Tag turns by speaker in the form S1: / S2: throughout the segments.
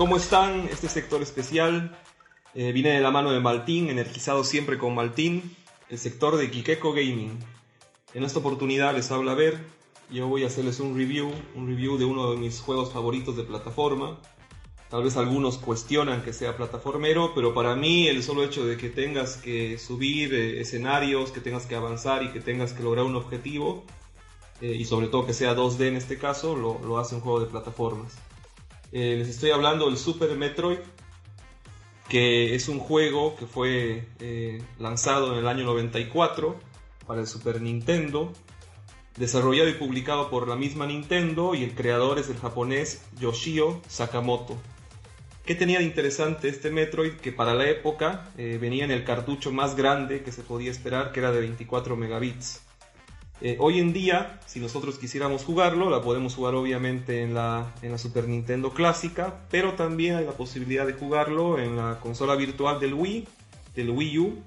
S1: ¿Cómo están? Este sector especial eh, viene de la mano de Maltín, energizado siempre con Maltín, el sector de Kikeko Gaming. En esta oportunidad les habla Ver, yo voy a hacerles un review, un review de uno de mis juegos favoritos de plataforma. Tal vez algunos cuestionan que sea plataformero, pero para mí el solo hecho de que tengas que subir eh, escenarios, que tengas que avanzar y que tengas que lograr un objetivo, eh, y sobre todo que sea 2D en este caso, lo, lo hace un juego de plataformas. Eh, les estoy hablando del Super Metroid, que es un juego que fue lanzado en el año 94 para el Super Nintendo, desarrollado y publicado por la misma Nintendo y el creador es el japonés Yoshio Sakamoto. ¿Qué tenía de interesante este Metroid? Que para la época eh, venía en el cartucho más grande que se podía esperar, que era de 24 megabits. Eh, hoy en día, si nosotros quisiéramos jugarlo, la podemos jugar obviamente en la, en la Super Nintendo clásica, pero también hay la posibilidad de jugarlo en la consola virtual del Wii, del Wii U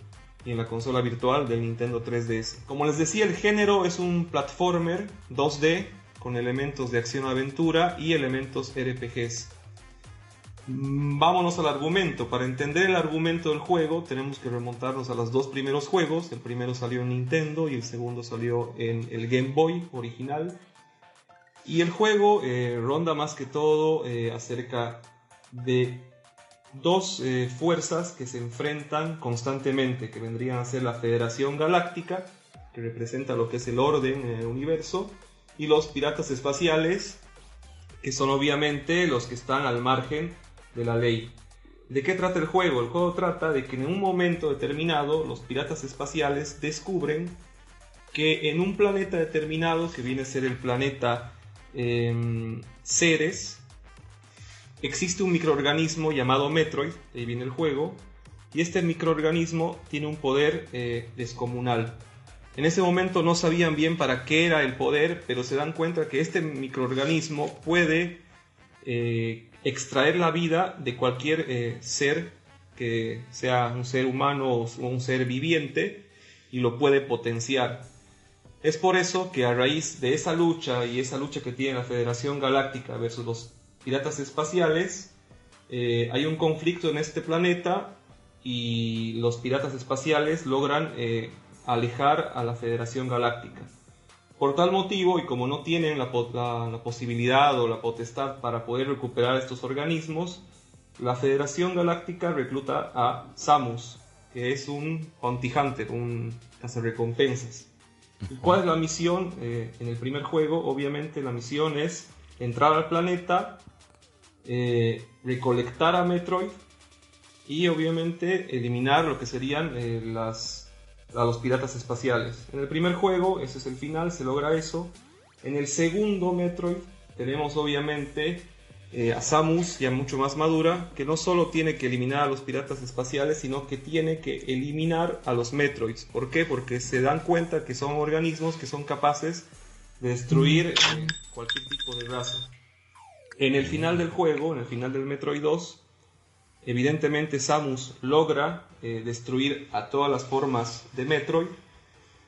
S1: y en la consola virtual del Nintendo 3DS. Como les decía, el género es un platformer 2D con elementos de acción-aventura y elementos RPGs. Mm, vámonos al argumento. Para entender el argumento del juego tenemos que remontarnos a los dos primeros juegos. El primero salió en Nintendo y el segundo salió en el Game Boy original. Y el juego eh, ronda más que todo eh, acerca de dos eh, fuerzas que se enfrentan constantemente, que vendrían a ser la Federación Galáctica, que representa lo que es el orden en el universo, y los piratas espaciales, que son obviamente los que están al margen de la ley. ¿De qué trata el juego? El juego trata de que en un momento determinado los piratas espaciales descubren que en un planeta determinado, que viene a ser el planeta em, Ceres, existe un microorganismo llamado Metroid, ahí viene el juego, y este microorganismo tiene un poder eh, descomunal. En ese momento no sabían bien para qué era el poder, pero se dan cuenta que este microorganismo puede eh, extraer la vida de cualquier eh, ser que sea un ser humano o un ser viviente y lo puede potenciar. Es por eso que a raíz de esa lucha y esa lucha que tiene la Federación Galáctica versus los piratas espaciales, eh, hay un conflicto en este planeta y los piratas espaciales logran eh, alejar a la Federación Galáctica. Por tal motivo, y como no tienen la, posibilidad o la potestad para poder recuperar estos organismos, la Federación Galáctica recluta a Samus, que es un bounty hunter, un cazarrecompensas. ¿Cuál es la misión? Eh, en el primer juego, obviamente, la misión es entrar al planeta, eh, recolectar a Metroid y obviamente eliminar lo que serían eh, las a los piratas espaciales. En el primer juego, ese es el final, se logra eso. En el segundo Metroid tenemos obviamente eh, a Samus ya mucho más madura, que no solo tiene que eliminar a los piratas espaciales, sino que tiene que eliminar a los Metroids. ¿Por qué? Porque se dan cuenta que son organismos que son capaces de destruir eh, cualquier tipo de raza. En el final del juego, en el final del Metroid 2, Evidentemente Samus logra eh, destruir a todas las formas de Metroid,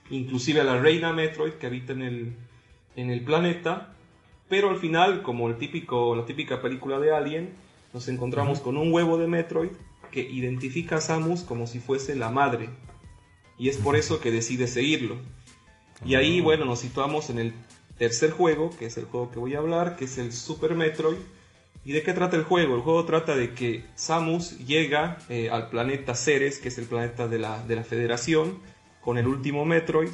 S1: inclusive a la reina Metroid que habita en el, en el planeta, pero al final, como el típico, la típica película de Alien, nos encontramos con un huevo de Metroid que identifica a Samus como si fuese la madre, y es por eso que decide seguirlo. Y ahí, ah. bueno, nos situamos en el tercer juego, que es el juego que voy a hablar, que es el Super Metroid, ¿Y de qué trata el juego? El juego trata de que Samus llega eh, al planeta Ceres, que es el planeta de la, de la Federación, con el último Metroid.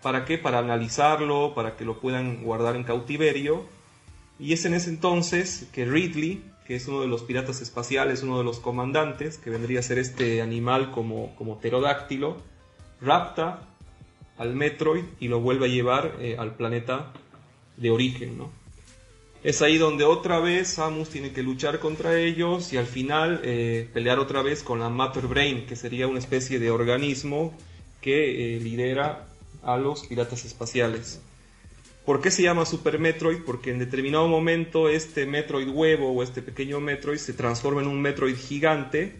S1: ¿Para qué? Para analizarlo, para que lo puedan guardar en cautiverio. Y es en ese entonces que Ridley, que es uno de los piratas espaciales, uno de los comandantes, que vendría a ser este animal como, como pterodáctilo, rapta al Metroid y lo vuelve a llevar eh, al planeta de origen, ¿no? Es ahí donde otra vez Samus tiene que luchar contra ellos y al final eh, pelear otra vez con la Matter Brain, que sería una especie de organismo que eh, lidera a los piratas espaciales. ¿Por qué se llama Super Metroid? Porque en determinado momento este Metroid huevo o este pequeño Metroid se transforma en un Metroid gigante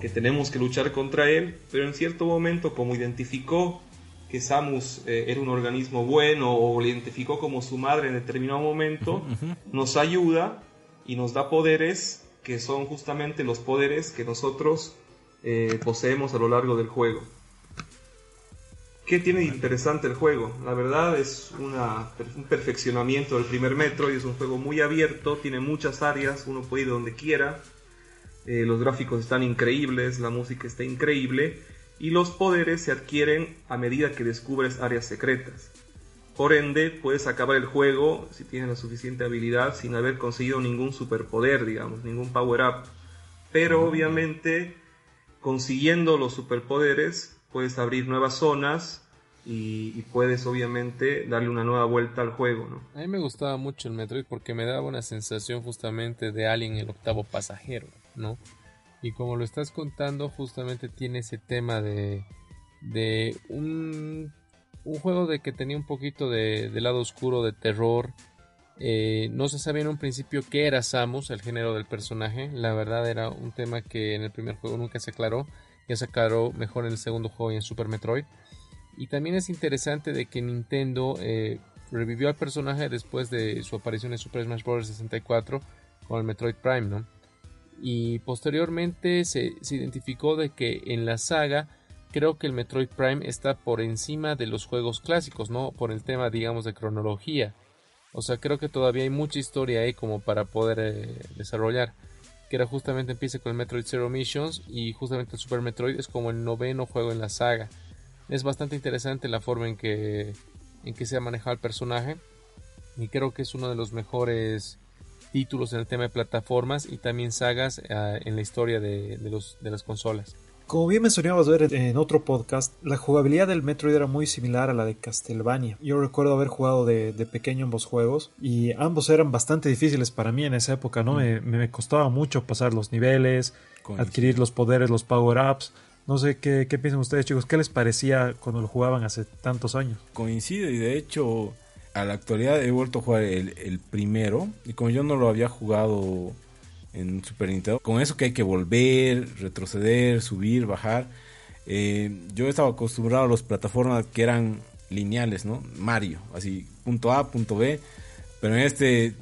S1: que tenemos que luchar contra él, pero en cierto momento como identificó que Samus eh, era un organismo bueno o lo identificó como su madre en determinado momento, nos ayuda y nos da poderes que son justamente los poderes que nosotros eh, poseemos a lo largo del juego. ¿Qué tiene de interesante el juego? La verdad es una, un perfeccionamiento del primer metro y es un juego muy abierto, tiene muchas áreas, uno puede ir donde quiera, eh, los gráficos están increíbles, la música está increíble y los poderes se adquieren a medida que descubres áreas secretas. Por ende, puedes acabar el juego si tienes la suficiente habilidad sin haber conseguido ningún superpoder, digamos, ningún power-up. Pero obviamente, consiguiendo los superpoderes, puedes abrir nuevas zonas y, puedes obviamente darle una nueva vuelta al juego, ¿no?
S2: A mí me gustaba mucho el Metroid porque me daba una sensación justamente de Alien el octavo pasajero, ¿no? Y como lo estás contando, justamente tiene ese tema de, de un juego de que tenía un poquito de, lado oscuro, de terror. Eh, no se sabía en un principio qué era Samus, el género del personaje. La verdad era un tema que en el primer juego nunca se aclaró. Ya se aclaró mejor en el segundo juego y en Super Metroid. Y también es interesante de que Nintendo eh, revivió al personaje después de su aparición en Super Smash Bros. 64 con el Metroid Prime, ¿no? Y posteriormente se, se identificó de que en la saga creo que el Metroid Prime está por encima de los juegos clásicos, ¿no? Por el tema, digamos, de cronología. O sea, creo que todavía hay mucha historia ahí como para poder eh, desarrollar. Que era justamente empieza con el Metroid Zero Missions y justamente el Super Metroid es como el noveno juego en la saga. Es bastante interesante la forma en que, en que se ha manejado el personaje. Y creo que es uno de los mejores títulos en el tema de plataformas y también sagas eh, en la historia de, los, de las consolas.
S3: Como bien mencionabas ver en otro podcast, la jugabilidad del Metroid era muy similar a la de Castlevania. Yo recuerdo haber jugado de, pequeño ambos juegos y ambos eran bastante difíciles para mí en esa época, ¿no? Me, me, costaba mucho pasar los niveles, adquirir los poderes, los power-ups. No sé qué, qué piensan ustedes, chicos. ¿Qué les parecía cuando lo jugaban hace tantos años?
S4: Coincide y de hecho, a la actualidad he vuelto a jugar el, primero y como yo no lo había jugado en Super Nintendo. Con eso que hay que volver, retroceder, subir, bajar. Eh, yo estaba acostumbrado a las plataformas que eran lineales, ¿no? Mario, así, punto A, punto B. Pero en este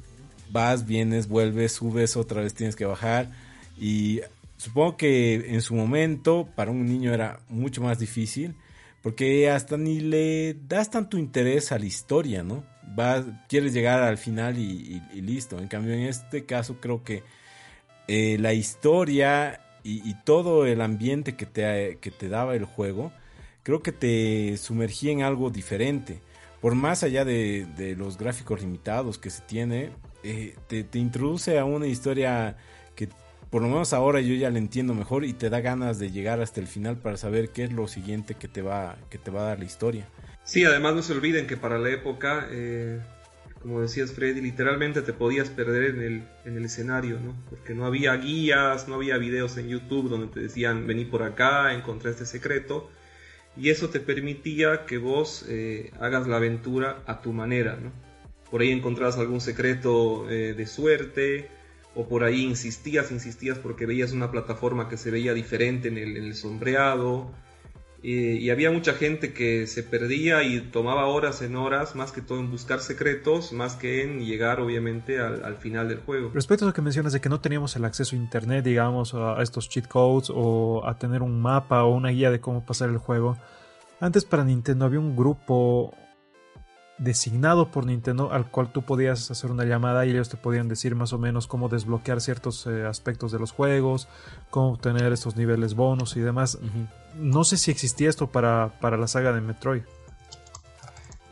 S4: vas, vienes, vuelves, subes, otra vez tienes que bajar. Y supongo que en su momento para un niño era mucho más difícil. Porque hasta ni le das tanto interés a la historia, ¿no? Vas, quieres llegar al final y listo. En cambio, en este caso creo que eh, la historia y, todo el ambiente que te, que te daba el juego, creo que te sumergía en algo diferente. Por más allá de, los gráficos limitados que se tiene, eh, te, introduce a una historia por lo menos ahora yo ya la entiendo mejor y te da ganas de llegar hasta el final para saber qué es lo siguiente que te va, que te va a dar la historia.
S1: Sí, además no se olviden que para la época eh, como decías Freddy, literalmente te podías perder en el, en el escenario, ¿no? Porque no había guías, no había videos en YouTube donde te decían vení por acá, encontré este secreto. Y eso te permitía que vos eh, hagas la aventura a tu manera, ¿no? Por ahí encontrabas algún secreto eh, de suerte, o por ahí insistías, insistías porque veías una plataforma que se veía diferente en el, sombreado, y había mucha gente que se perdía y tomaba horas en horas, más que todo en buscar secretos, más que en llegar obviamente al, final del juego.
S3: Respecto a lo que mencionas de que no teníamos el acceso a internet, digamos, a estos cheat codes o a tener un mapa o una guía de cómo pasar el juego, antes para Nintendo había un grupo designado por Nintendo al cual tú podías hacer una llamada y ellos te podían decir más o menos cómo desbloquear ciertos eh, aspectos de los juegos, cómo obtener estos niveles bonus y demás. No sé si existía esto para, para la saga de Metroid.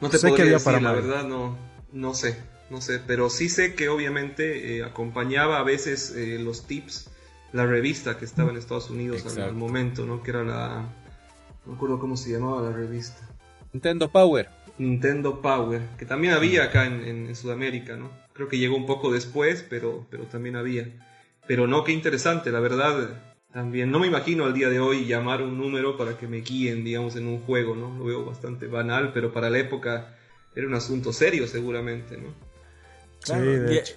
S1: No te sé que había para la verdad no, no sé, no sé, pero sí sé que obviamente eh, acompañaba a veces eh, los tips la revista que estaba en Estados Unidos al, al, momento, ¿no? Que era la... No recuerdo cómo se llamaba la revista.
S2: Nintendo Power.
S1: Nintendo Power, que también había acá en, Sudamérica, ¿no? Creo que llegó un poco después, pero, pero también había. Pero no, qué interesante, la verdad. También no me imagino al día de hoy llamar un número para que me guíen, digamos, en un juego, ¿no? Lo veo bastante banal, pero para la época era un asunto serio seguramente, ¿no?
S4: Claro, sí, de y, hecho.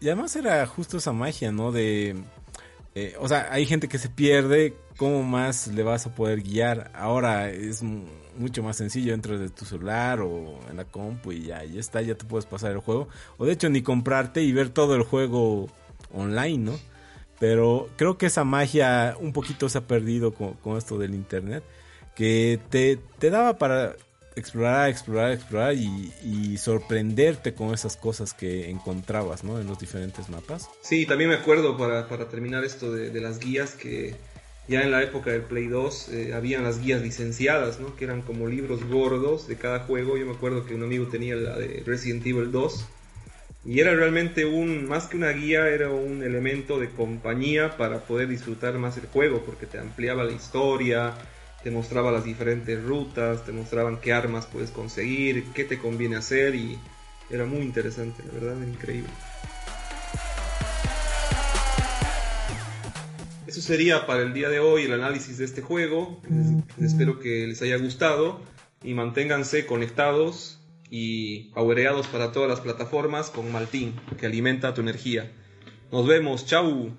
S4: y, además era justo esa magia, ¿no? De... Eh, o sea, hay gente que se pierde, ¿cómo más le vas a poder guiar? Ahora es mucho más sencillo dentro de tu celular o en la compu y ya, ya está, ya te puedes pasar el juego. O de hecho ni comprarte y ver todo el juego online, ¿no? Pero creo que esa magia un poquito se ha perdido con, esto del internet, que te, te, daba para explorar, explorar, explorar y, sorprenderte con esas cosas que encontrabas, ¿no? En los diferentes mapas.
S1: Sí, también me acuerdo para, para terminar esto de, de, las guías que ya en la época del Play 2 eh, habían las guías licenciadas, ¿no? Que eran como libros gordos de cada juego. Yo me acuerdo que un amigo tenía la de Resident Evil 2 y era realmente un, más que una guía, era un elemento de compañía para poder disfrutar más el juego, porque te ampliaba la historia, te mostraba las diferentes rutas, te mostraban qué armas puedes conseguir, qué te conviene hacer y era muy interesante, la verdad, increíble. Eso sería para el día de hoy el análisis de este juego. Espero que les haya gustado y manténganse conectados y powereados para todas las plataformas con Maltín, que alimenta tu energía. Nos vemos, chau.